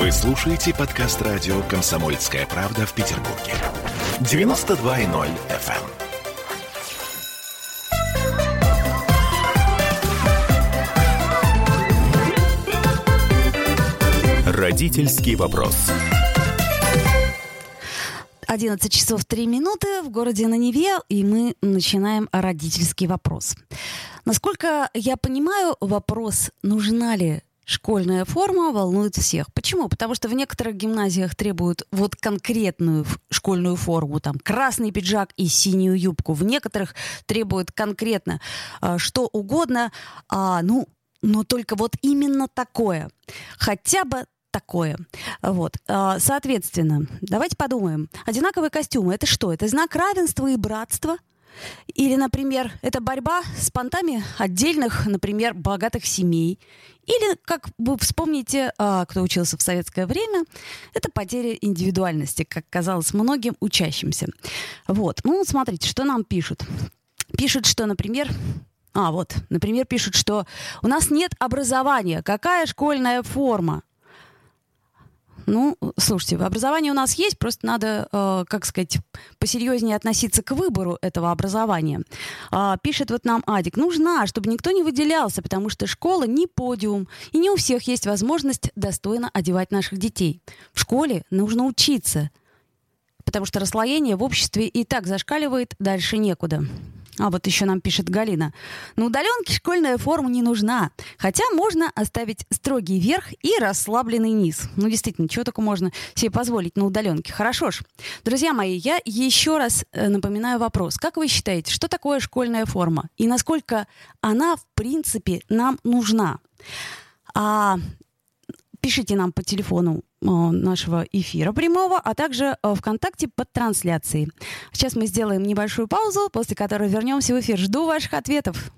Вы слушаете подкаст радио «Комсомольская правда» в Петербурге. 92.0 FM. Родительский вопрос. 11 часов 3 минуты в городе на Неве, и мы начинаем родительский вопрос. Насколько я понимаю, вопрос, нужна ли школьная форма волнует всех. Почему? Потому что в некоторых гимназиях требуют вот конкретную школьную форму, там красный пиджак и синюю юбку. В некоторых требуют конкретно э, что угодно, а, ну, но только вот именно такое. Хотя бы такое. Вот. А, соответственно, давайте подумаем. Одинаковые костюмы — это что? Это знак равенства и братства? Или, например, это борьба с понтами отдельных, например, богатых семей. Или, как вы вспомните, а, кто учился в советское время, это потеря индивидуальности, как казалось многим учащимся. Вот. Ну, смотрите, что нам пишут. Пишут, что, например, а, вот, например, пишут, что у нас нет образования. Какая школьная форма? Ну, слушайте, образование у нас есть, просто надо, э, как сказать, посерьезнее относиться к выбору этого образования. Э, пишет вот нам Адик, нужна, чтобы никто не выделялся, потому что школа не подиум, и не у всех есть возможность достойно одевать наших детей. В школе нужно учиться, потому что расслоение в обществе и так зашкаливает, дальше некуда. А вот еще нам пишет Галина. На удаленке школьная форма не нужна. Хотя можно оставить строгий верх и расслабленный низ. Ну, действительно, чего только можно себе позволить на удаленке. Хорошо ж. Друзья мои, я еще раз э, напоминаю вопрос. Как вы считаете, что такое школьная форма? И насколько она, в принципе, нам нужна? А, пишите нам по телефону нашего эфира прямого, а также э, ВКонтакте под трансляцией. Сейчас мы сделаем небольшую паузу, после которой вернемся в эфир. Жду ваших ответов.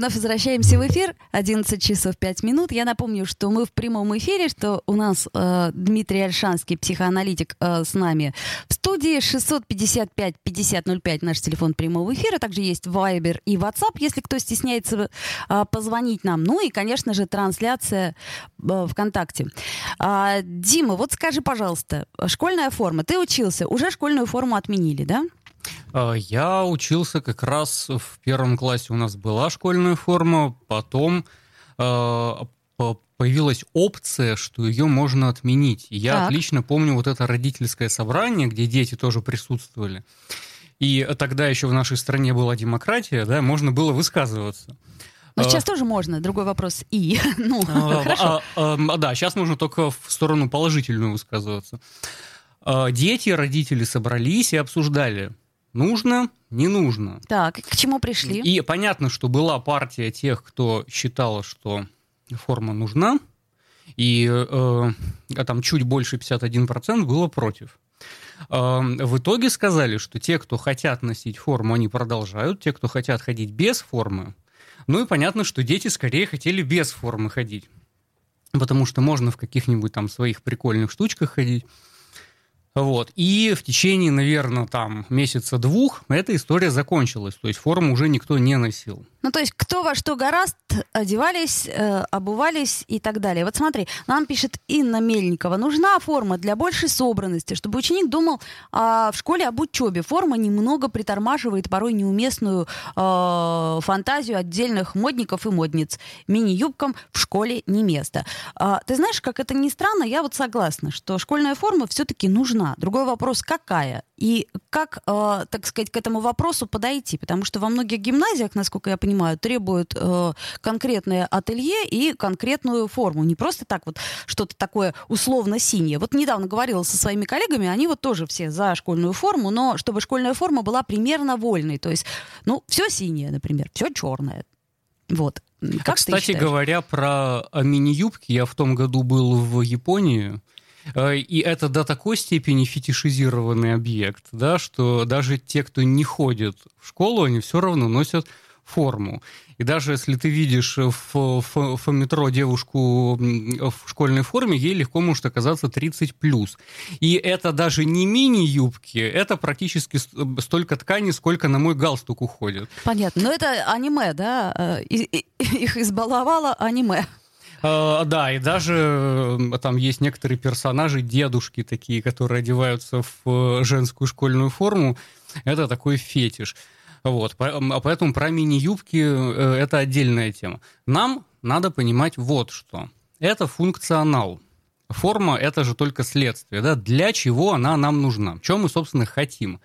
Вновь возвращаемся в эфир. 11 часов 5 минут. Я напомню, что мы в прямом эфире, что у нас э, Дмитрий Альшанский, психоаналитик, э, с нами в студии. 655-5005 наш телефон прямого эфира. Также есть Viber и WhatsApp, если кто стесняется э, позвонить нам. Ну и, конечно же, трансляция э, ВКонтакте. А, Дима, вот скажи, пожалуйста, школьная форма. Ты учился, уже школьную форму отменили, да? А, я учился как раз в первом классе у нас была школьная форма, потом э, появилась опция, что ее можно отменить. И я так. отлично помню вот это родительское собрание, где дети тоже присутствовали. И тогда еще в нашей стране была демократия, да, можно было высказываться. Но сейчас а, тоже можно, другой вопрос. И, ну, а, хорошо. А, а, да, сейчас можно только в сторону положительную высказываться. Дети, родители собрались и обсуждали, Нужно, не нужно. Так, к чему пришли? И понятно, что была партия тех, кто считала, что форма нужна, и э, а там чуть больше 51% было против. Э, в итоге сказали, что те, кто хотят носить форму, они продолжают, те, кто хотят ходить без формы. Ну и понятно, что дети скорее хотели без формы ходить. Потому что можно в каких-нибудь там своих прикольных штучках ходить. Вот. И в течение, наверное, там месяца двух эта история закончилась. То есть форму уже никто не носил. Ну, то есть кто во что гораст, одевались, э, обувались и так далее. Вот смотри, нам пишет Инна Мельникова. Нужна форма для большей собранности, чтобы ученик думал а, в школе об учебе. Форма немного притормаживает порой неуместную э, фантазию отдельных модников и модниц. Мини-юбкам в школе не место. А, ты знаешь, как это ни странно, я вот согласна, что школьная форма все-таки нужна. Другой вопрос, какая? И как, э, так сказать, к этому вопросу подойти? Потому что во многих гимназиях, насколько я понимаю, требуют э, конкретное ателье и конкретную форму. Не просто так вот что-то такое условно синее. Вот недавно говорила со своими коллегами, они вот тоже все за школьную форму, но чтобы школьная форма была примерно вольной. То есть, ну, все синее, например, все черное. Вот. Как Кстати говоря, про мини-юбки, я в том году был в Японии, и это до такой степени фетишизированный объект, да, что даже те, кто не ходит в школу, они все равно носят форму. И даже если ты видишь в, в, в метро девушку в школьной форме, ей легко может оказаться 30 плюс. И это даже не мини-юбки, это практически столько ткани, сколько на мой галстук уходит. Понятно. Но это аниме, да? Э, их избаловало аниме. Uh, да, и даже там есть некоторые персонажи, дедушки такие, которые одеваются в женскую школьную форму. Это такой фетиш. Вот, а поэтому про мини-юбки э, это отдельная тема. Нам надо понимать вот что. Это функционал. Форма – это же только следствие. Да? Для чего она нам нужна? Чем мы, собственно, хотим?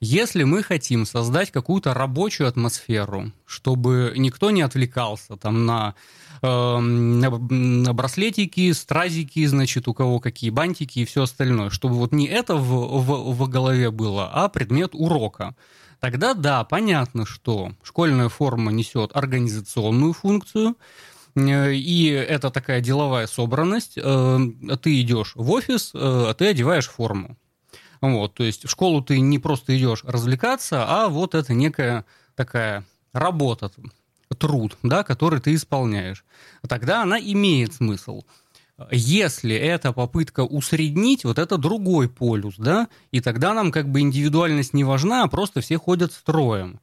Если мы хотим создать какую-то рабочую атмосферу, чтобы никто не отвлекался там на, э, на, браслетики, стразики, значит, у кого какие бантики и все остальное, чтобы вот не это в, в, в голове было, а предмет урока – тогда да, понятно, что школьная форма несет организационную функцию, э, и это такая деловая собранность. Э, ты идешь в офис, э, а ты одеваешь форму. Вот, то есть в школу ты не просто идешь развлекаться, а вот это некая такая работа, труд, да, который ты исполняешь. Тогда она имеет смысл. Если это попытка усреднить, вот это другой полюс, да, и тогда нам как бы индивидуальность не важна, а просто все ходят строем.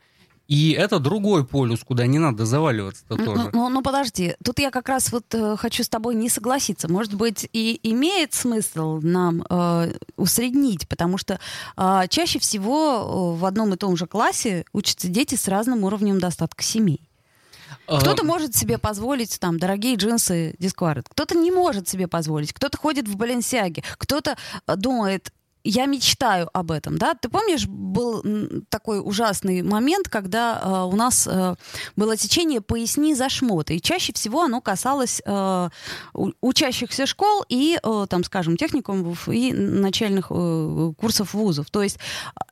И это другой полюс, куда не надо заваливаться -то тоже. Ну, ну, ну подожди, тут я как раз вот э, хочу с тобой не согласиться. Может быть, и имеет смысл нам э, усреднить, потому что э, чаще всего в одном и том же классе учатся дети с разным уровнем достатка семей. Кто-то может себе позволить там дорогие джинсы Discard, кто-то не может себе позволить, кто-то ходит в Баленсиаге, кто-то э, думает, я мечтаю об этом, да. Ты помнишь, был такой ужасный момент, когда э, у нас э, было течение «поясни за шмоты», и чаще всего оно касалось э, учащихся школ и, э, там, скажем, техникумов и начальных э, курсов вузов. То есть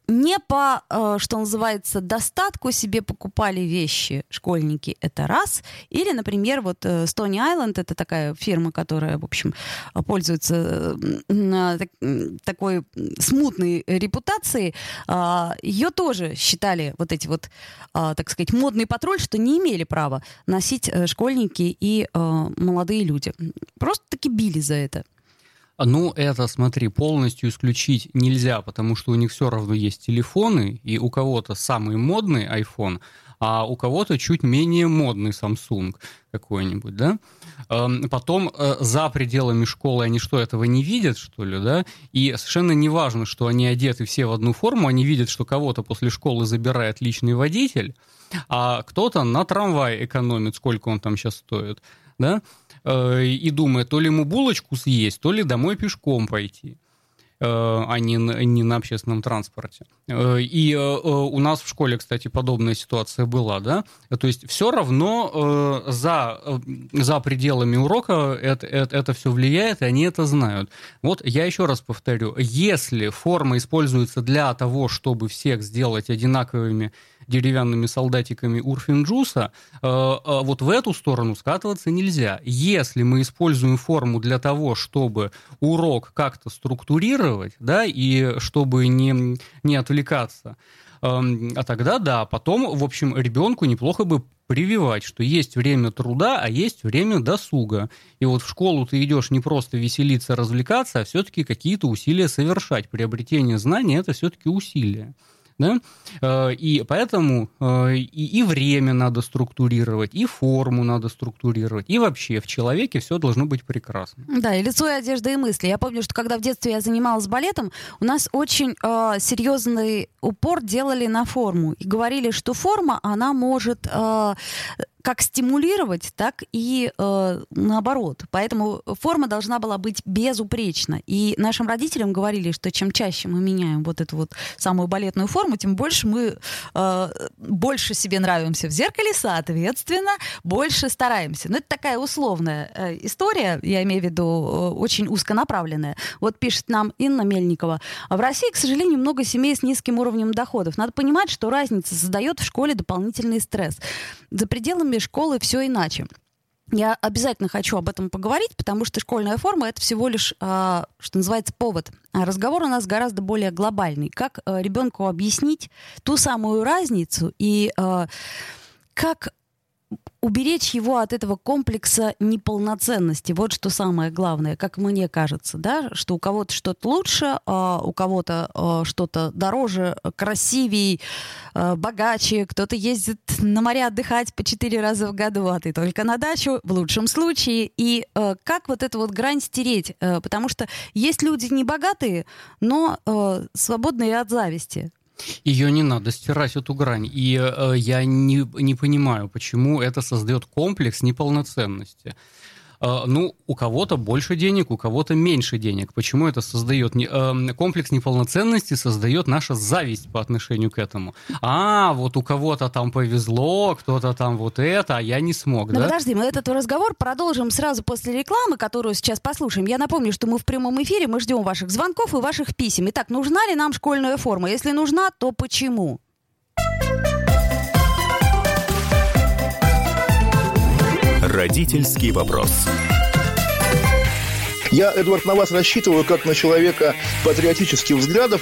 не по, э, что называется, достатку себе покупали вещи школьники, это раз. Или, например, вот э, Stony Island, это такая фирма, которая, в общем, пользуется э, такой смутной репутации, а, ее тоже считали вот эти вот, а, так сказать, модный патруль, что не имели права носить школьники и молодые люди. Просто таки били за это. Ну, это, смотри, полностью исключить нельзя, потому что у них все равно есть телефоны, и у кого-то самый модный iPhone, а у кого-то чуть менее модный Samsung какой-нибудь, да? Эм, потом э, за пределами школы они что, этого не видят, что ли, да? И совершенно не важно, что они одеты все в одну форму, они видят, что кого-то после школы забирает личный водитель, а кто-то на трамвай экономит, сколько он там сейчас стоит, да? Э, и думает, то ли ему булочку съесть, то ли домой пешком пойти. Э, а не, не на общественном транспорте. Э, и э, у нас в школе, кстати, подобная ситуация была, да, то есть все равно за, за пределами урока это, это, это все влияет, и они это знают. Вот я еще раз повторю, если форма используется для того, чтобы всех сделать одинаковыми деревянными солдатиками Урфинджуса, вот в эту сторону скатываться нельзя. Если мы используем форму для того, чтобы урок как-то структурировать, да, и чтобы не, не отвлекаться, эм, а тогда да, потом, в общем, ребенку неплохо бы прививать, что есть время труда, а есть время досуга. И вот в школу ты идешь не просто веселиться, развлекаться, а все-таки какие-то усилия совершать. Приобретение знаний – это все-таки усилия. Да? Э, и поэтому э, и, и время надо структурировать, и форму надо структурировать, и вообще в человеке все должно быть прекрасно. Да, и лицо, и одежда, и мысли. Я помню, что когда в детстве я занималась балетом, у нас очень э, серьезный упор делали на форму. И говорили, что форма, она может... Э, как стимулировать, так и э, наоборот. Поэтому форма должна была быть безупречна. И нашим родителям говорили, что чем чаще мы меняем вот эту вот самую балетную форму, тем больше мы э, больше себе нравимся в зеркале, соответственно, больше стараемся. Но это такая условная э, история, я имею в виду э, очень узконаправленная. Вот пишет нам Инна Мельникова. В России, к сожалению, много семей с низким уровнем доходов. Надо понимать, что разница создает в школе дополнительный стресс. За пределами форме школы все иначе. Я обязательно хочу об этом поговорить, потому что школьная форма это всего лишь, э, что называется, повод. А разговор у нас гораздо более глобальный. Как э, ребенку объяснить ту самую разницу и э, как уберечь его от этого комплекса неполноценности. Вот что самое главное, как мне кажется, да, что у кого-то что-то лучше, а у кого-то а, что-то дороже, красивее, а, богаче, кто-то ездит на море отдыхать по четыре раза в году, а ты только на дачу, в лучшем случае. И а, как вот эту вот грань стереть? А, потому что есть люди не богатые, но а, свободные от зависти. Ее не надо стирать, эту грань. И э, я не, не понимаю, почему это создает комплекс неполноценности. Э, ну, у кого-то больше денег, у кого-то меньше денег. Почему это создает? Э, комплекс неполноценности создает наша зависть по отношению к этому. А, вот у кого-то там повезло, кто-то там вот это, а я не смог, Но да? подожди, мы этот разговор продолжим сразу после рекламы, которую сейчас послушаем. Я напомню, что мы в прямом эфире, мы ждем ваших звонков и ваших писем. Итак, нужна ли нам школьная форма? Если нужна, то почему? Родительский вопрос. Я, Эдвард, на вас рассчитываю как на человека патриотических взглядов.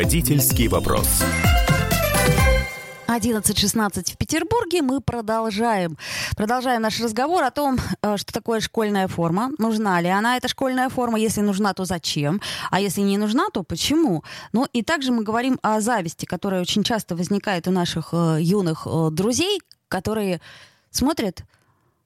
Родительский вопрос. 11.16 в Петербурге. Мы продолжаем. Продолжаем наш разговор о том, э, что такое школьная форма. Нужна ли она, эта школьная форма? Если нужна, то зачем? А если не нужна, то почему? Ну и также мы говорим о зависти, которая очень часто возникает у наших э, юных э, друзей, которые смотрят,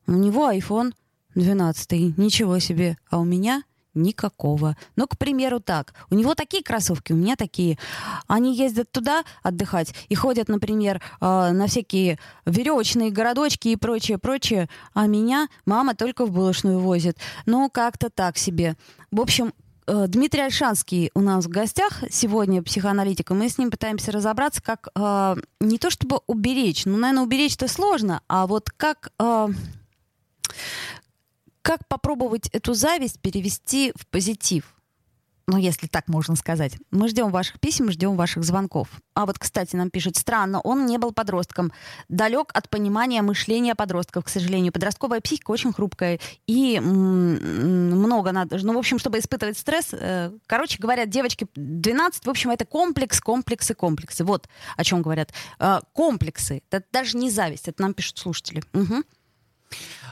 у него iPhone 12, ничего себе, а у меня – Никакого. Ну, к примеру, так. У него такие кроссовки, у меня такие. Они ездят туда отдыхать и ходят, например, э, на всякие веревочные городочки и прочее, прочее. А меня мама только в булочную возит. Ну, как-то так себе. В общем, э, Дмитрий Альшанский у нас в гостях сегодня, психоаналитик, и мы с ним пытаемся разобраться, как э, не то чтобы уберечь, ну, наверное, уберечь-то сложно, а вот как... Э, как попробовать эту зависть перевести в позитив? ну, если так можно сказать. Мы ждем ваших писем, ждем ваших звонков. А вот, кстати, нам пишет, странно, он не был подростком. Далек от понимания мышления подростков, к сожалению. Подростковая психика очень хрупкая. И много надо... Ну, в общем, чтобы испытывать стресс... Э, короче говоря, девочки 12, в общем, это комплекс, комплексы, комплексы. Вот о чем говорят. Э, комплексы. Это даже не зависть. Это нам пишут слушатели. Угу.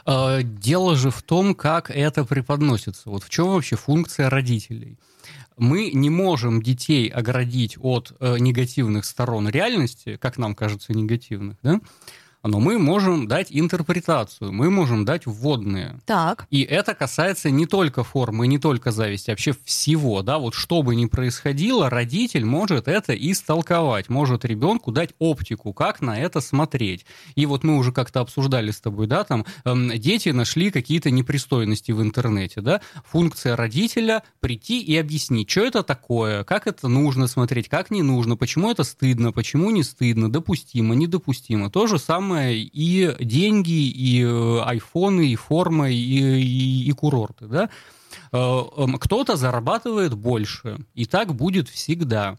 Э, дело же в том, как это преподносится. Вот в чем вообще функция родителей? Мы не можем детей оградить от э, негативных сторон реальности, как нам кажется негативных, да? Но мы можем дать интерпретацию, мы можем дать вводные. Так. И это касается не только формы, не только зависти, а вообще всего, да, вот что бы ни происходило, родитель может это истолковать, может ребенку дать оптику, как на это смотреть. И вот мы уже как-то обсуждали с тобой, да, там эм, дети нашли какие-то непристойности в интернете, да, функция родителя прийти и объяснить, что это такое, как это нужно смотреть, как не нужно, почему это стыдно, почему не стыдно, допустимо, недопустимо. То же самое самое и деньги, и э, айфоны, и форма, и, и, и курорты, да? Э, эм, кто-то зарабатывает больше, и так будет всегда.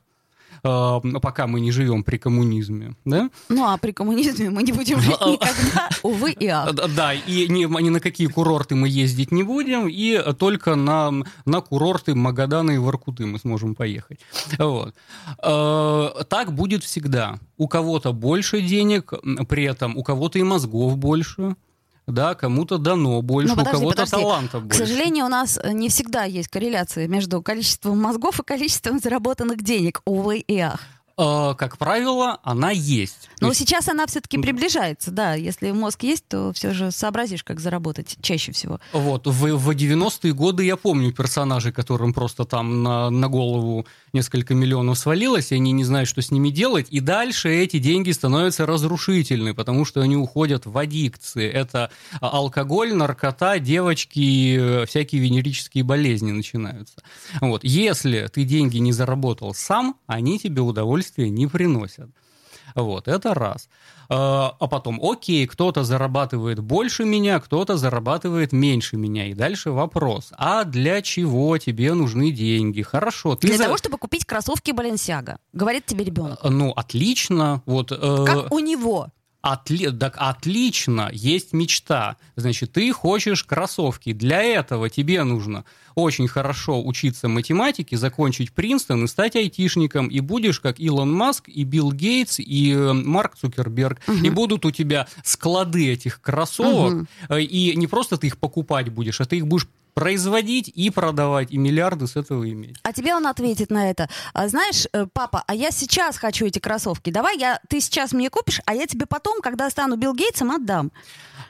Э, пока мы не живем при коммунизме, да? Ну, а при коммунизме мы не будем жить никогда, увы и ах. Да, и ни, ни на какие курорты мы ездить не будем, и только на, на курорты Магадана и Воркуты мы сможем поехать. Вот. Э, так будет всегда. У кого-то больше денег, при этом у кого-то и мозгов больше, да, кому-то дано больше, Ну, подожди, у кого-то подожди. талантов К больше. сожалению, у нас э, не всегда есть корреляция между количеством мозгов и количеством заработанных денег, увы и ах. Э, как правило, она есть. Но есть, сейчас она все-таки приближается, да. Если мозг есть, то все же сообразишь, как заработать чаще всего. Вот, в, в 90-е годы я помню персонажей, которым просто там на, на голову несколько миллионов свалилось, и они не знают, что с ними делать, и дальше эти деньги становятся разрушительны, потому что они уходят в аддикции. Это алкоголь, наркота, девочки, э, всякие венерические болезни начинаются. Вот. Если ты деньги не заработал сам, они тебе удовольствия не приносят. Вот, это раз. А а потом, окей, кто-то зарабатывает больше меня, кто-то зарабатывает меньше меня. И дальше вопрос, а для чего тебе нужны деньги? Хорошо, ты Для за- того, чтобы купить кроссовки Баленсиага, говорит тебе ребенок. Ну, отлично. Вот, э, Как у него. Отли... Так отлично, есть мечта. Значит, ты хочешь кроссовки. Для этого тебе нужно очень хорошо учиться математике, закончить Принстон и стать айтишником. И будешь как Илон Маск, и Билл Гейтс, и э, Марк Цукерберг. И будут у тебя склады этих кроссовок. Э, И не просто ты их покупать будешь, а ты их будешь производить и продавать, и миллиарды с этого иметь. А тебе он ответит на это. «А знаешь, э, папа, а я сейчас хочу эти кроссовки. Давай я, ты сейчас мне купишь, а я тебе потом, когда стану Билл Гейтсом, отдам.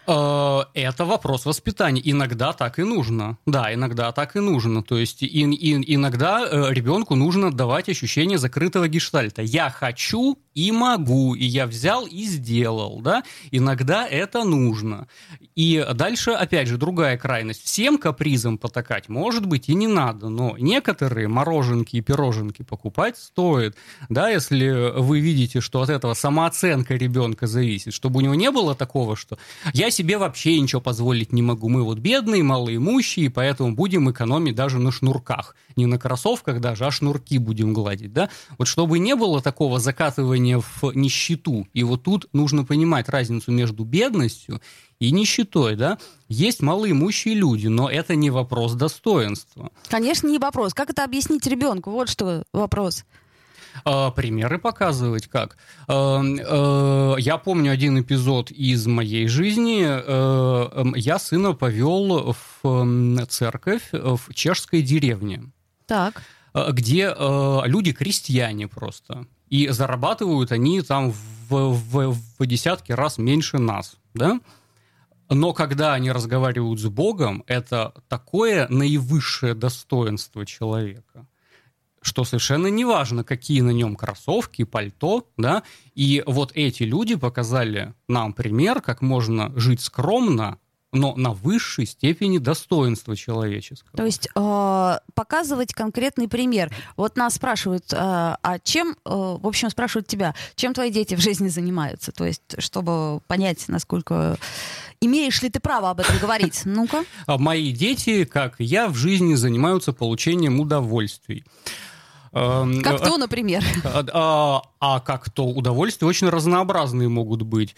Э, Это вопрос воспитания. Иногда так и нужно. Да, иногда так и нужно. То есть и- и- иногда э, ребенку нужно давать ощущение закрытого гештальта. Я хочу и могу, и я взял и сделал. Да? Иногда это нужно. И дальше, опять же, другая крайность. Всем капризам потакать, может быть, и не надо, но некоторые мороженки и пироженки покупать стоит. Да, если вы видите, что от этого самооценка ребенка зависит, чтобы у него не было такого, что я себе вообще ничего позволить не могу. Мы вот бедные, малоимущие, поэтому будем экономить даже на шнурках. Не на кроссовках даже, а шнурки будем гладить. Да? Вот чтобы не было такого закатывания в нищету. И вот тут нужно понимать разницу между бедностью и нищетой. Да? Есть малоимущие люди, но это не вопрос достоинства. Конечно, не вопрос. Как это объяснить ребенку? Вот что вопрос. А, Примеры показывать как. Э, э, Я помню один эпизод из моей жизни. Эм, Я сына повел в церковь в чешской деревне, Так. э, где э, люди крестьяне просто. И зарабатывают они там в, в- в десятки раз меньше нас, да? Но когда они разговаривают с Богом, это такое наивысшее достоинство человека, что совершенно не важно, какие на нем кроссовки, пальто, да, и вот эти люди показали нам пример, как можно жить скромно, но на высшей степени достоинства человеческого. То есть э, показывать конкретный пример. Вот нас спрашивают, э, а чем, э, в общем, спрашивают тебя, чем твои дети в жизни занимаются? То есть, чтобы понять, насколько имеешь ли ты право об этом говорить. Ну-ка. А мои дети, как я, в жизни занимаются получением удовольствий. Эм, Как то, например. А, а- а как то удовольствия очень разнообразные могут быть.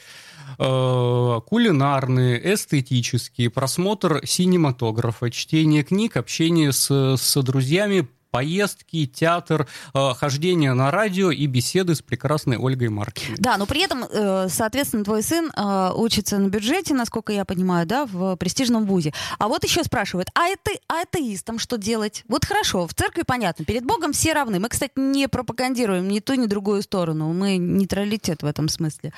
Э, Кулинарные, эстетические, просмотр синематографа, чтение книг, общение с, с друзьями, поездки, театр, э, хождение на радио и беседы с прекрасной Ольгой Маркиной. Да, но при этом, э, соответственно, твой сын э, учится на бюджете, насколько я понимаю, да, в престижном вузе. А вот еще спрашивают, а, это, а атеистам что делать? Вот хорошо, в церкви понятно, перед Богом все равны. Мы, кстати, не пропагандируем ни ту, ни другую сторону. Мы нейтралитет в этом смысле.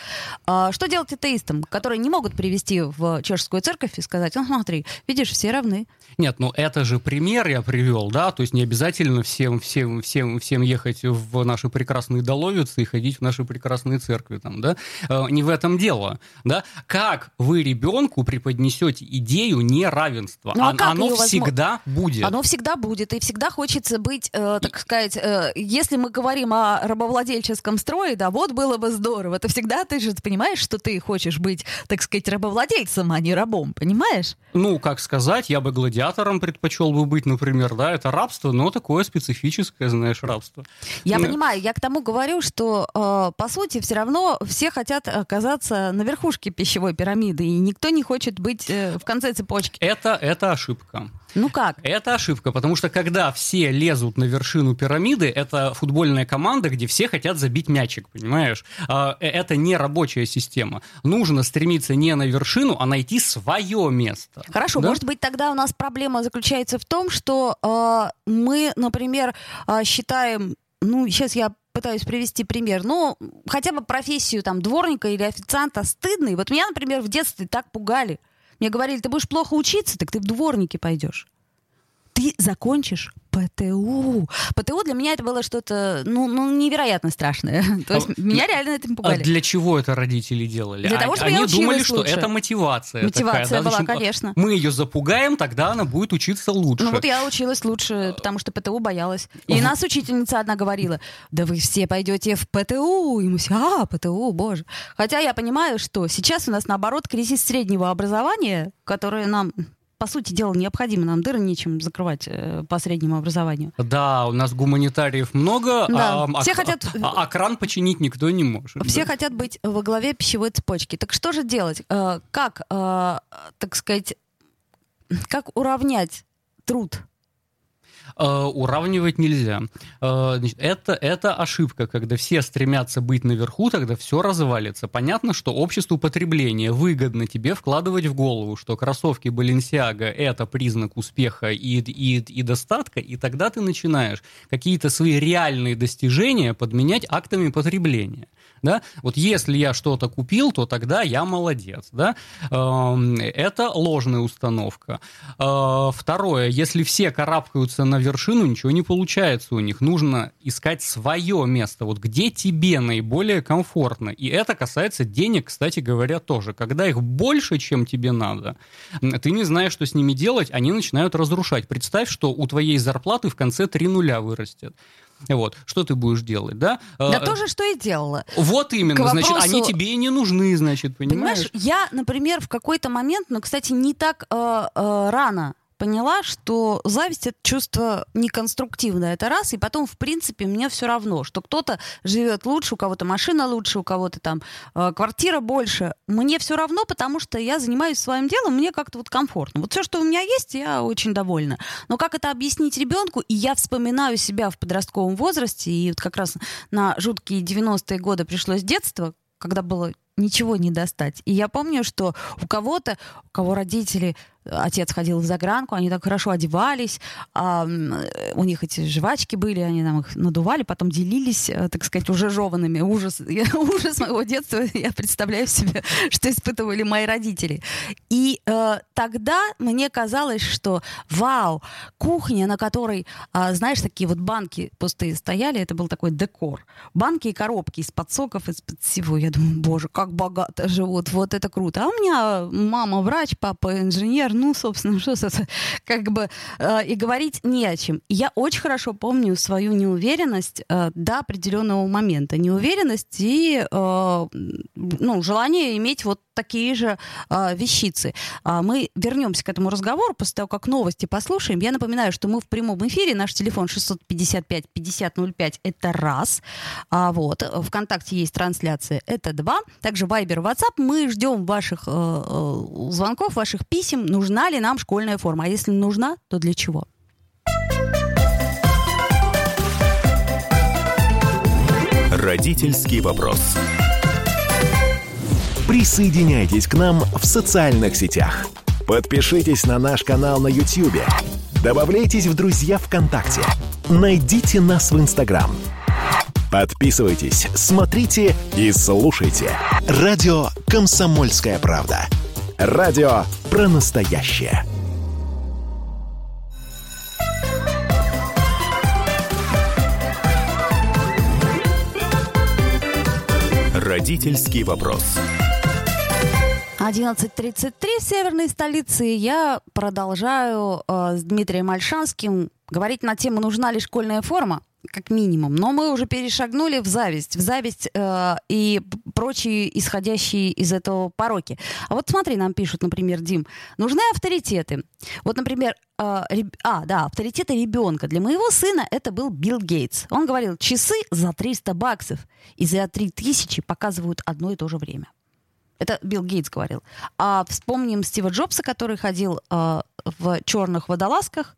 А что делать атеистам, которые не могут привести в чешскую церковь и сказать, ну смотри, видишь, все равны. Нет, ну это же пример я привел, да, то есть не обязательно всем, всем, всем, всем ехать в наши прекрасные доловицы и ходить в наши прекрасные церкви там, да, Э, не в этом дело, да. Как вы ребенку преподнесете идею неравенства? Ну, а как Оно её возможно- всегда будет. Оно всегда будет, и всегда хочется быть, э, так сказать, э, если мы говорим о рабовладельческом строе, да, вот было бы здорово. Ты всегда, ты же понимаешь, что ты хочешь быть, так сказать, рабовладельцем, а не рабом, понимаешь? Ну, как сказать, я бы гладиатором предпочел бы быть, например, да, это рабство, но такое такое специфическое, знаешь, рабство. Я Ну, понимаю, я к тому говорю, что э, по сути все равно все хотят оказаться на верхушке пищевой пирамиды, и никто не хочет быть э, в конце цепочки. Это, это ошибка. Ну как? Это ошибка, потому что когда все лезут на вершину пирамиды, это футбольная команда, где все хотят забить мячик, понимаешь? А, э, Это не рабочая система. Нужно стремиться не на вершину, а найти свое место. Хорошо, Да? может быть, тогда у нас проблема заключается в том, что э, мы, например, э, считаем, ну, сейчас я пытаюсь привести пример, ну, хотя бы профессию там дворника или официанта стыдной. Вот меня, например, в детстве так пугали. Мне говорили, ты будешь плохо учиться, так ты в дворнике пойдешь. Ты закончишь ПТУ. ПТУ для меня это было что-то, ну, ну невероятно страшное. То есть А, меня реально этим А пугали. для чего это родители делали? Для А- того, чтобы Они я думали, что лучше. это мотивация. Мотивация такая, да, была, значит, конечно. Мы ее запугаем, тогда она будет учиться лучше. Ну вот я училась лучше, потому что ПТУ боялась. И нас учительница одна говорила, да вы все пойдете в ПТУ. И мы все, а, ПТУ, боже. Хотя я понимаю, что сейчас у нас, наоборот, кризис среднего образования, которое нам, по сути дела, необходимо. Нам дыры нечем закрывать э, по среднему образованию. Да, у нас гуманитариев много, Да, а, все а- хотят- а- а кран починить никто не может. Все да. хотят быть во главе пищевой цепочки. Так что же делать? Э, Как, э, так сказать, как уравнять труд уравнивать нельзя. Э, это, это ошибка, когда все стремятся быть наверху, тогда все развалится. Понятно, что обществу потребления выгодно тебе вкладывать в голову, что кроссовки Баленсиага это признак успеха и, и, и достатка, и тогда ты начинаешь какие-то свои реальные достижения подменять актами потребления. Да? Вот если я что-то купил, то тогда я молодец. Да? Эм, Это ложная установка. Э, Второе, если все карабкаются на вершину, ничего не получается у них. Нужно искать свое место, вот где тебе наиболее комфортно. И это касается денег, кстати говоря, тоже. Когда их больше, чем тебе надо, ты не знаешь, что с ними делать, они начинают разрушать. Представь, что у твоей зарплаты в конце три нуля вырастет. Вот, что ты будешь делать, да? Да Э, то же, что и делала. Вот именно, К значит, вопросу- они тебе и не нужны, значит, понимаешь? Понимаешь, я, например, в какой-то момент, ну, кстати, не так э, э, рано поняла, что зависть это чувство неконструктивное, это раз, и потом, в принципе, мне все равно, что кто-то живет лучше, у кого-то машина лучше, у кого-то там э, квартира больше. Мне все равно, потому что я занимаюсь своим делом, мне как-то вот комфортно. Вот все, что у меня есть, я очень довольна. Но как это объяснить ребенку? И я вспоминаю себя в подростковом возрасте, и вот как раз на жуткие 90-е годы пришлось детство, когда было ничего не достать. И я помню, что у кого-то, у кого родители, отец ходил в загранку, они так хорошо одевались, а, э, у них эти жвачки были, они там их надували, потом делились, э, так сказать, уже жеванными. Ужас, я- ужас моего детства, я представляю себе, что испытывали мои родители. И э, тогда мне казалось, что вау, кухня, на которой, а, знаешь, такие вот банки пустые стояли, это был такой декор. Банки и коробки из-под соков, из-под всего. Я думаю, боже, как богато живут, вот это круто. А у меня мама врач, папа инженер, ну, собственно, что как бы, э, и говорить не о чем. Я очень хорошо помню свою неуверенность э, до определенного момента. Неуверенность и, э, ну, желание иметь вот такие же э, вещицы. А мы вернемся к этому разговору после того, как новости послушаем. Я напоминаю, что мы в прямом эфире. Наш телефон 655-5005. Это раз. А вот. Вконтакте есть трансляция. Это два. Также Viber, WhatsApp. Мы ждем ваших э, э, звонков, ваших писем. Нужна ли нам школьная форма? А если нужна, то для чего? Родительский вопрос. Присоединяйтесь к нам в социальных сетях. Подпишитесь на наш канал на YouTube. Добавляйтесь в друзья ВКонтакте. Найдите нас в Инстаграм. Подписывайтесь, смотрите и слушайте. Радио «Комсомольская правда». Радио про настоящее. Родительский вопрос. 11.33 в северной столице. и Я продолжаю э, с Дмитрием Альшанским говорить на тему, нужна ли школьная форма, как минимум. Но мы уже перешагнули в зависть. В зависть э, и прочие исходящие из этого пороки. А вот смотри, нам пишут, например, Дим, нужны авторитеты. Вот, например, а, а, да, авторитеты ребенка. Для моего сына это был Билл Гейтс. Он говорил, часы за 300 баксов и за 3000 показывают одно и то же время. Это Билл Гейтс говорил. А вспомним Стива Джобса, который ходил э, в черных водолазках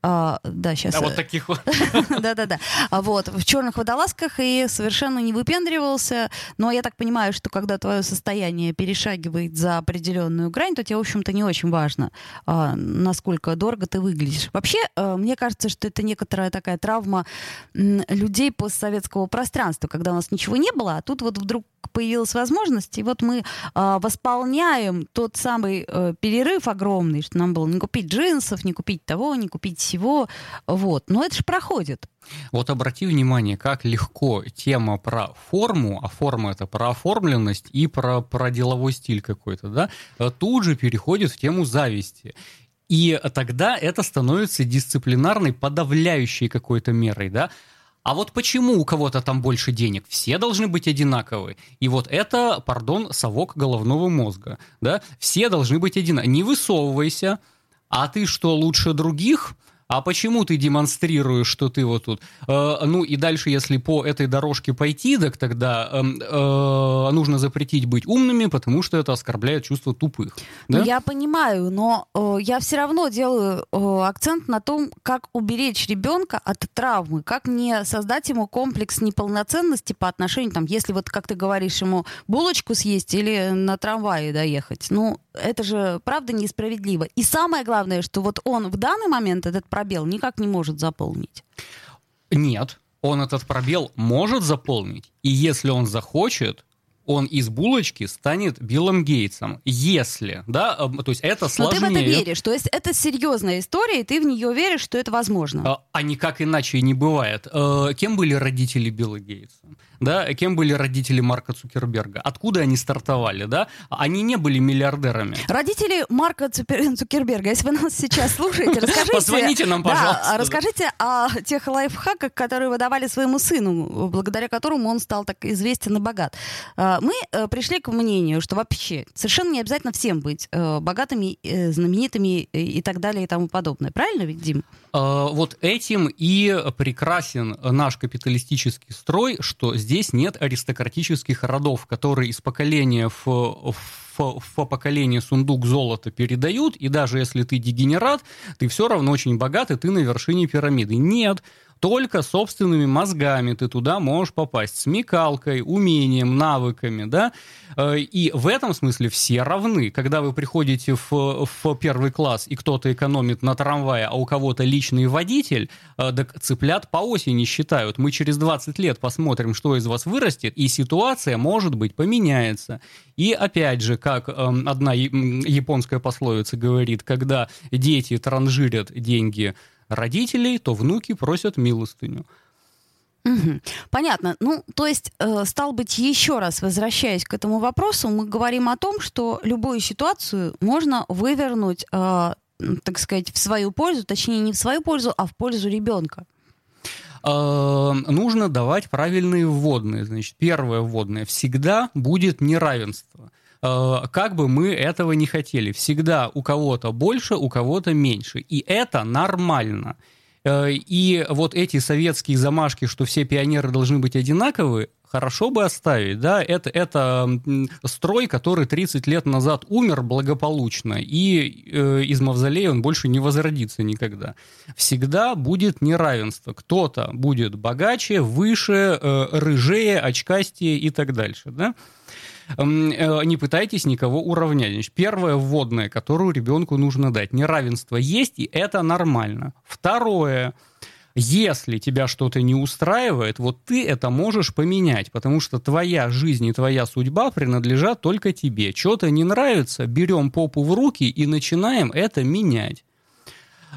а, да, сейчас. Да, вот таких вот. Да-да-да. Вот, в черных водолазках и совершенно не выпендривался. Но я так понимаю, что когда твое состояние перешагивает за определенную грань, то тебе, в общем-то, не очень важно, а, насколько дорого ты выглядишь. Вообще, а, мне кажется, что это некоторая такая травма людей постсоветского пространства, когда у нас ничего не было, а тут вот вдруг появилась возможность, и вот мы э, восполняем тот самый э, перерыв огромный, что нам было не купить джинсов, не купить того, не купить всего, вот. Но это же проходит. Вот обрати внимание, как легко тема про форму, а форма это про оформленность и про, про деловой стиль какой-то, да, тут же переходит в тему зависти. И тогда это становится дисциплинарной, подавляющей какой-то мерой, да. А вот почему у кого-то там больше денег? Все должны быть одинаковы. И вот это, пардон, совок головного мозга. Да? Все должны быть одинаковы. Не высовывайся, а ты что, лучше других? А почему ты демонстрируешь, что ты вот тут? Э, ну и дальше, если по этой дорожке пойти, так тогда э, э, нужно запретить быть умными, потому что это оскорбляет чувство тупых. Да? Ну, я понимаю, но э, я все равно делаю э, акцент на том, как уберечь ребенка от травмы, как не создать ему комплекс неполноценности по отношению, там, если вот, как ты говоришь, ему булочку съесть или на трамвае доехать. Ну, это же правда несправедливо. И самое главное, что вот он в данный момент этот пробел никак не может заполнить. Нет, он этот пробел может заполнить. И если он захочет, он из булочки станет Биллом Гейтсом. Если, да, то есть это сложнее. Но ты в это веришь, то есть это серьезная история, и ты в нее веришь, что это возможно. А, а никак иначе и не бывает. Э, кем были родители Билла Гейтса? Да, кем были родители Марка Цукерберга, откуда они стартовали, да, они не были миллиардерами. Родители Марка Цукерберга, если вы нас сейчас слушаете, расскажите... Позвоните нам, пожалуйста. Да, расскажите о тех лайфхаках, которые вы давали своему сыну, благодаря которому он стал так известен и богат. А, мы э, пришли к мнению, что вообще совершенно не обязательно всем быть э, богатыми, э, знаменитыми и так далее и тому подобное. Правильно ведь, Дим? А, вот этим и прекрасен наш капиталистический строй, что здесь нет аристократических родов, которые из поколения в, в в, поколение сундук золота передают, и даже если ты дегенерат, ты все равно очень богат, и ты на вершине пирамиды. Нет, только собственными мозгами ты туда можешь попасть. Смекалкой, умением, навыками, да. Э, и в этом смысле все равны. Когда вы приходите в, в первый класс, и кто-то экономит на трамвае, а у кого-то личный водитель, э, так цыплят по осени считают. Мы через 20 лет посмотрим, что из вас вырастет, и ситуация, может быть, поменяется. И опять же, как эм, одна японская пословица говорит, когда дети транжирят деньги родителей, то внуки просят милостыню. Угу. Понятно. Ну, то есть, э, стал быть, еще раз возвращаясь к этому вопросу, мы говорим о том, что любую ситуацию можно вывернуть, э, так сказать, в свою пользу, точнее, не в свою пользу, а в пользу ребенка. Э, нужно давать правильные вводные. Значит, первое вводное всегда будет неравенство. Э, как бы мы этого не хотели. Всегда у кого-то больше, у кого-то меньше. И это нормально. Э, и вот эти советские замашки, что все пионеры должны быть одинаковы, хорошо бы оставить, да, это, это строй, который 30 лет назад умер благополучно, и э, из мавзолея он больше не возродится никогда. Всегда будет неравенство. Кто-то будет богаче, выше, э, рыжее, очкастее и так дальше, да. Не пытайтесь никого уравнять. Значит, первое вводное, которую ребенку нужно дать. Неравенство есть, и это нормально. Второе, если тебя что-то не устраивает, вот ты это можешь поменять, потому что твоя жизнь и твоя судьба принадлежат только тебе. Что-то не нравится, берем попу в руки и начинаем это менять.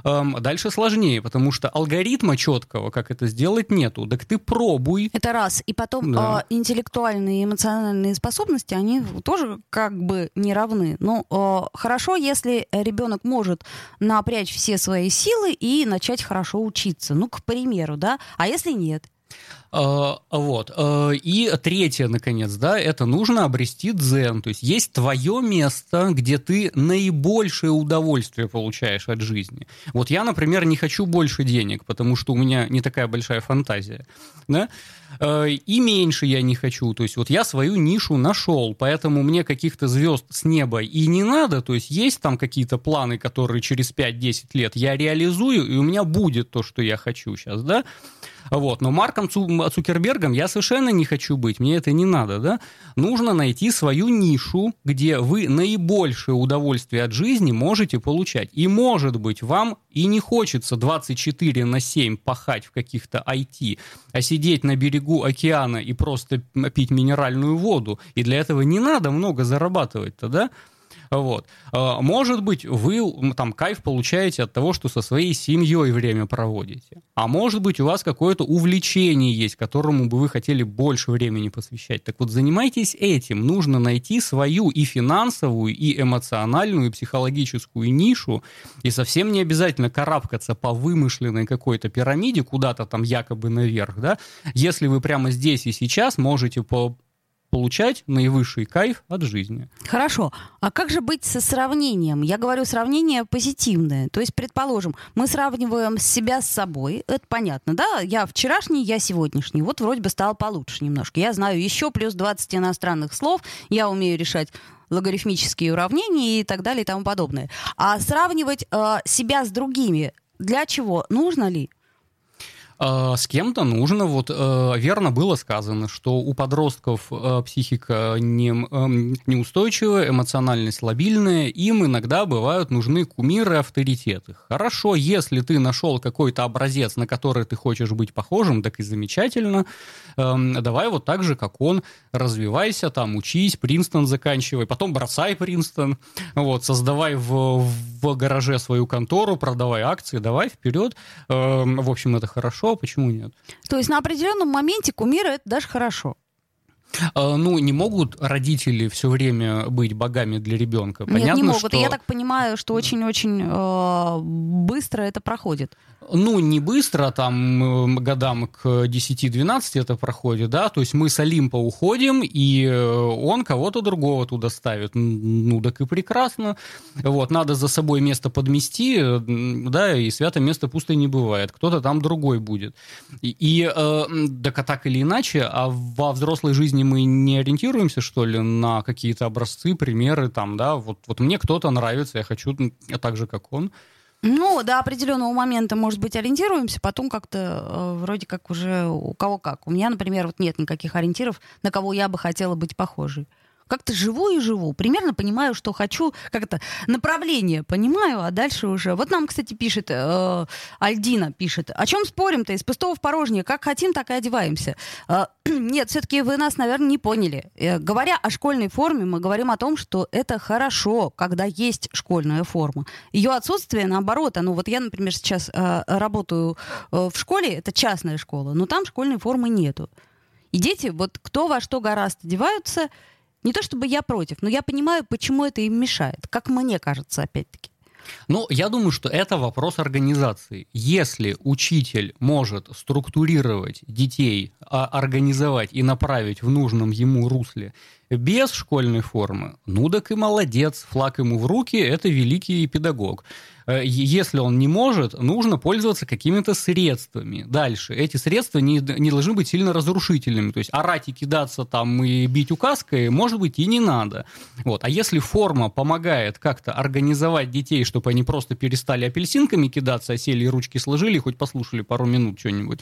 Эм, дальше сложнее, потому что алгоритма четкого, как это сделать, нету. Так ты пробуй. Это раз. И потом да. э, интеллектуальные и эмоциональные способности, они тоже как бы не равны. Ну, э, хорошо, если ребенок может напрячь все свои силы и начать хорошо учиться. Ну, к примеру, да. А если нет? А, вот. А, и третье, наконец, да, это нужно обрести дзен. То есть есть твое место, где ты наибольшее удовольствие получаешь от жизни. Вот я, например, не хочу больше денег, потому что у меня не такая большая фантазия. Да? А, и меньше я не хочу. То есть вот я свою нишу нашел, поэтому мне каких-то звезд с неба и не надо. То есть есть там какие-то планы, которые через 5-10 лет я реализую, и у меня будет то, что я хочу сейчас, да? Вот. Но Марком Цукербергом я совершенно не хочу быть, мне это не надо, да? Нужно найти свою нишу, где вы наибольшее удовольствие от жизни можете получать. И, может быть, вам и не хочется 24 на 7 пахать в каких-то IT, а сидеть на берегу океана и просто пить минеральную воду. И для этого не надо много зарабатывать-то, да? Вот. А, может быть, вы там кайф получаете от того, что со своей семьей время проводите. А может быть, у вас какое-то увлечение есть, которому бы вы хотели больше времени посвящать. Так вот, занимайтесь этим. Нужно найти свою и финансовую, и эмоциональную, и психологическую нишу. И совсем не обязательно карабкаться по вымышленной какой-то пирамиде куда-то там якобы наверх. Да? Если вы прямо здесь и сейчас можете по получать наивысший кайф от жизни. Хорошо. А как же быть со сравнением? Я говорю сравнение позитивное. То есть, предположим, мы сравниваем себя с собой. Это понятно, да? Я вчерашний, я сегодняшний. Вот вроде бы стало получше немножко. Я знаю еще плюс 20 иностранных слов. Я умею решать логарифмические уравнения и так далее и тому подобное. А сравнивать э, себя с другими для чего? Нужно ли? А, с кем-то нужно, вот э, верно было сказано, что у подростков э, психика не, эм, неустойчивая, эмоциональность лобильная, им иногда бывают нужны кумиры, авторитеты. Хорошо, если ты нашел какой-то образец, на который ты хочешь быть похожим, так и замечательно. Эм, давай вот так же, как он, развивайся, там, учись, Принстон заканчивай, потом бросай Принстон, вот, создавай в, в гараже свою контору, продавай акции, давай вперед. Эм, в общем, это хорошо почему нет? То есть на определенном моменте кумиры это даже хорошо. А, ну, не могут родители все время быть богами для ребенка. Понятно, Нет, не могут. Что... Я так понимаю, что очень-очень э, быстро это проходит. Ну, не быстро, там годам к 10-12 это проходит, да, то есть мы с Олимпа уходим, и э, он кого-то другого туда ставит. Ну, так и прекрасно. Вот, надо за собой место подмести, да, и свято место пусто не бывает. Кто-то там другой будет. И, и э, так, а так или иначе, а во взрослой жизни мы не ориентируемся, что ли, на какие-то образцы, примеры, там, да, вот, вот мне кто-то нравится, я хочу так же, как он. Ну, до определенного момента, может быть, ориентируемся, потом как-то э, вроде как уже у кого как. У меня, например, вот нет никаких ориентиров, на кого я бы хотела быть похожей как-то живу и живу. Примерно понимаю, что хочу, как это, направление понимаю, а дальше уже... Вот нам, кстати, пишет, э, Альдина пишет, о чем спорим-то? Из пустого в порожнее. Как хотим, так и одеваемся. Э, нет, все-таки вы нас, наверное, не поняли. Э, говоря о школьной форме, мы говорим о том, что это хорошо, когда есть школьная форма. Ее отсутствие, наоборот, ну вот я, например, сейчас э, работаю э, в школе, это частная школа, но там школьной формы нету. И дети, вот кто во что гораздо одеваются, не то чтобы я против, но я понимаю, почему это им мешает, как мне кажется, опять-таки. Ну, я думаю, что это вопрос организации. Если учитель может структурировать детей, а, организовать и направить в нужном ему русле без школьной формы, ну так и молодец, флаг ему в руки, это великий педагог. Э, если он не может, нужно пользоваться какими-то средствами. Дальше. Эти средства не, не должны быть сильно разрушительными. То есть орать и кидаться там и бить указкой, может быть, и не надо. Вот. А если форма помогает как-то организовать детей, чтобы они просто перестали апельсинками кидаться, а сели и ручки сложили, хоть послушали пару минут что-нибудь,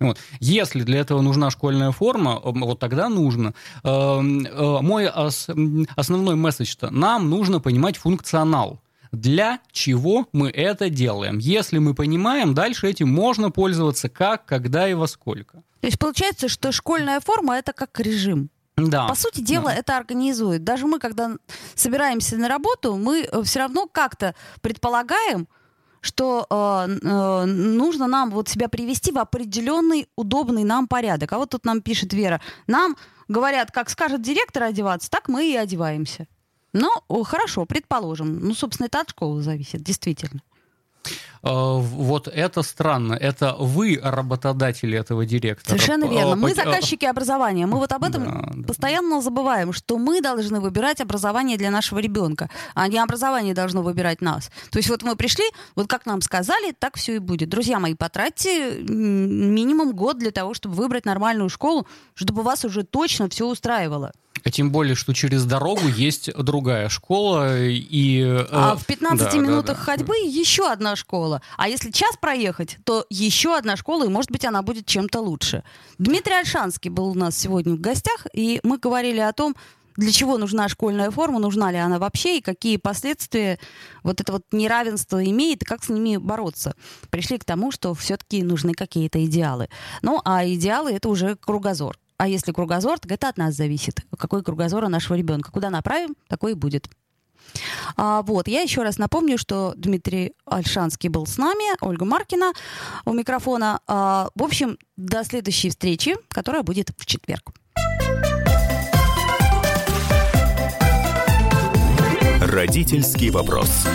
вот. Если для этого нужна школьная форма, вот тогда нужно. Эм, э, мой основной месседж-то, нам нужно понимать функционал для чего мы это делаем. Если мы понимаем, дальше этим можно пользоваться как, когда и во сколько. То есть получается, что школьная форма это как режим. Да. По сути дела, да. это организует. Даже мы, когда собираемся на работу, мы э, все равно как-то предполагаем, что э, э, нужно нам вот себя привести в определенный удобный нам порядок. А вот тут нам пишет Вера, нам говорят, как скажет директор одеваться, так мы и одеваемся. Ну, хорошо, предположим. Ну, собственно, это от школы зависит, действительно. Вот это странно. Это вы работодатели этого директора. Совершенно верно. Мы заказчики образования. Мы вот об этом Да, да. постоянно забываем, что мы должны выбирать образование для нашего ребенка, а не образование должно выбирать нас. То есть вот мы пришли, вот как нам сказали, так все и будет. Друзья мои, потратьте минимум год для того, чтобы выбрать нормальную школу, чтобы вас уже точно все устраивало. А Тем более, что через дорогу есть другая школа, и... э, А в 15 да, да, минутах да. ходьбы еще одна школа. А если час проехать, то еще одна школа, и, может быть, она будет чем-то лучше. Дмитрий Альшанский был у нас сегодня в гостях, и мы говорили о том, для чего нужна школьная форма, нужна ли она вообще, и какие последствия вот это вот неравенство имеет, и как с ними бороться. Пришли к тому, что все-таки нужны какие-то идеалы. Ну, а идеалы — это уже кругозор. А если кругозор, так это от нас зависит. Какой кругозор у нашего ребенка. Куда направим, такой и будет. А, вот, я еще раз напомню, что Дмитрий Альшанский был с нами, Ольга Маркина у микрофона. А, в общем, до следующей встречи, которая будет в четверг. Родительский вопрос.